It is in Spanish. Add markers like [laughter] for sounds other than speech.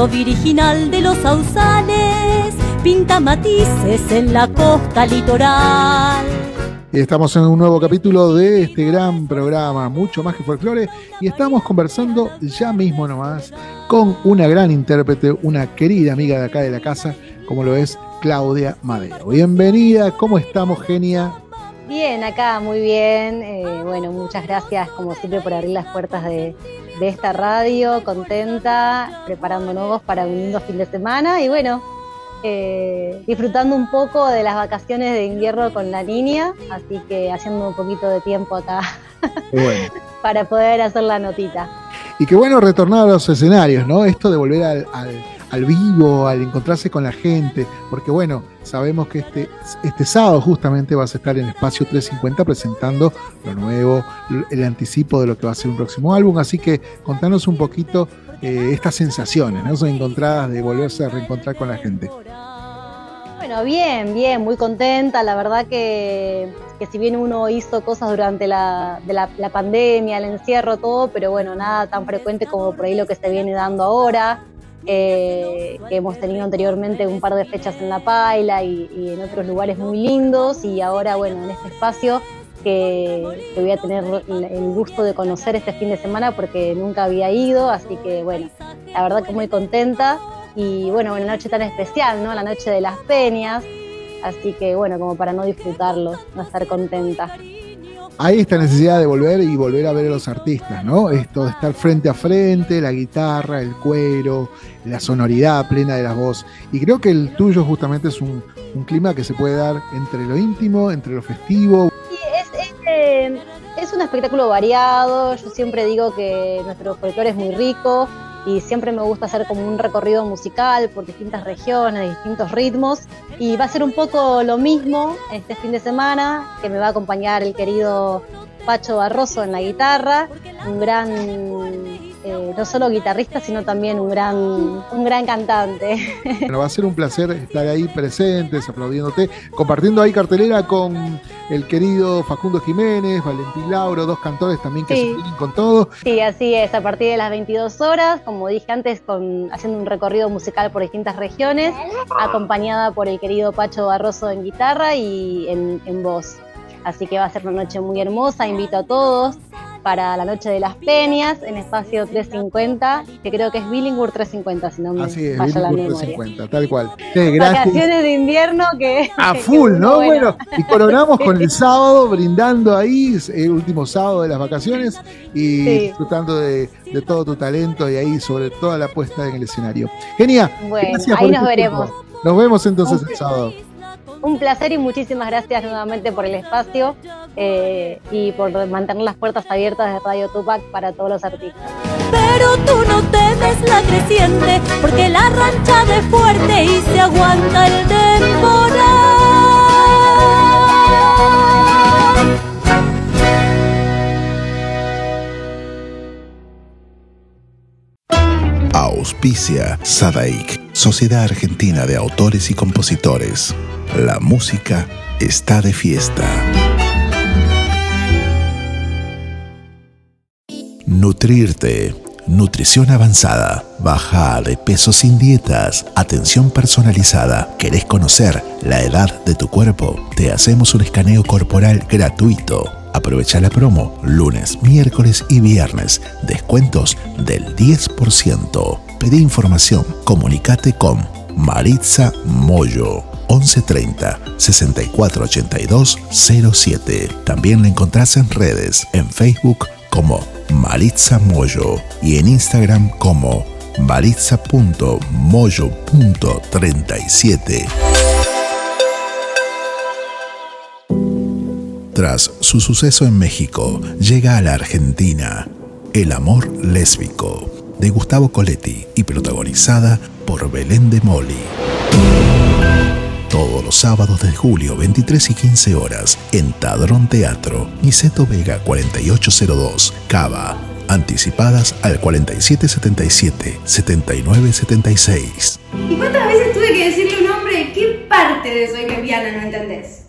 canto virginal de los sausales pinta matices en la costa litoral. Y estamos en un nuevo capítulo de este gran programa, mucho más que folclore, y estamos conversando ya mismo nomás con una gran intérprete, una querida amiga de acá de la casa, como lo es Claudia Madero. Bienvenida, ¿cómo estamos, genia? Bien, acá muy bien. Eh, bueno, muchas gracias como siempre por abrir las puertas de, esta radio, contenta, preparándonos para un lindo fin de semana y bueno, eh, disfrutando un poco de las vacaciones de invierno con la niña, así que haciendo un poquito de tiempo acá [laughs] para poder hacer la notita. Y qué bueno retornar a los escenarios, ¿no? Esto de volver al al vivo, al encontrarse con la gente, porque bueno, sabemos que este, este sábado justamente vas a estar en Espacio 350 presentando lo nuevo, el anticipo de lo que va a ser un próximo álbum, así que contanos un poquito eh, estas sensaciones, ¿no? Son encontradas de volverse a reencontrar con la gente. Bueno, bien, bien, muy contenta. La verdad que, que si bien uno hizo cosas durante la, de la, pandemia, el encierro, todo, pero bueno, nada tan frecuente como por ahí lo que se viene dando ahora. Eh, que hemos tenido anteriormente un par de fechas en La Paila y, en otros lugares muy lindos y ahora, bueno, en este espacio que, voy a tener el gusto de conocer este fin de semana porque nunca había ido, así que bueno, la verdad que muy contenta y bueno, una noche tan especial, ¿no? La noche de las peñas, así que bueno, como para no disfrutarlo, no estar contenta hay esta necesidad de volver y volver a ver a los artistas, ¿no? Esto de estar frente a frente, la guitarra, el cuero, la sonoridad plena de las voces. Y creo que el tuyo justamente es un, clima que se puede dar entre lo íntimo, entre lo festivo. Sí, es, eh, es un espectáculo variado. Yo siempre digo que nuestro folclore es muy rico y siempre me gusta hacer como un recorrido musical por distintas regiones, distintos ritmos y va a ser un poco lo mismo este fin de semana que me va a acompañar el querido Pacho Barroso en la guitarra, un gran eh, no solo guitarrista, sino también un gran, un gran cantante. [laughs] Bueno, va a ser un placer estar ahí presentes, aplaudiéndote, compartiendo ahí cartelera con el querido Facundo Jiménez, Valentín Lauro, dos cantores también que se vienen con todo. Sí, así es, a partir de las 22 horas, como dije antes, con, haciendo un recorrido musical por distintas regiones, acompañada por el querido Pacho Barroso en guitarra y en, en voz. Así que va a ser una noche muy hermosa, invito a todos para la Noche de las Peñas en espacio 350, que creo que es Billingwood 350, si no me Así es, falla la memoria. 350, tal cual. Vacaciones de invierno que... A full, ¿no? Bueno. y coronamos con [laughs] el sábado, brindando ahí, el último sábado de las vacaciones y disfrutando de, todo tu talento y ahí sobre toda la puesta en el escenario. Genia. Bueno, ahí nos veremos. Nos vemos entonces el sábado. Un placer y muchísimas gracias nuevamente por el espacio eh, y por mantener las puertas abiertas de Radio Tupac para todos los artistas. Pero tú no temes la creciente, porque la rancha de fuerte y se aguanta el temporal. Auspicia Sadaik, Sociedad Argentina de Autores y Compositores. La música está de fiesta. Nutrirte. Nutrición avanzada, baja de peso sin dietas, atención personalizada. ¿Querés conocer la edad de tu cuerpo? Te hacemos un escaneo corporal gratuito. Aprovecha la promo lunes, miércoles y viernes. Descuentos del 10%. Pedí información. Comunicate con Maritza Moyo 1130 6482 07. También la encontrás en redes, en Facebook como Maritza Moyo y en Instagram como maritza.moyo.37. Tras su suceso en México, llega a la Argentina El amor lésbico de Gustavo Coletti y protagonizada por Belén de Moli todos los sábados de julio 23 y 15 horas en Tadrón Teatro, Niceto Vega 4802, Cava. Anticipadas al 4777-7976. ¿Y cuántas veces tuve que decirle un hombre qué parte de soy lesbiana no entendés?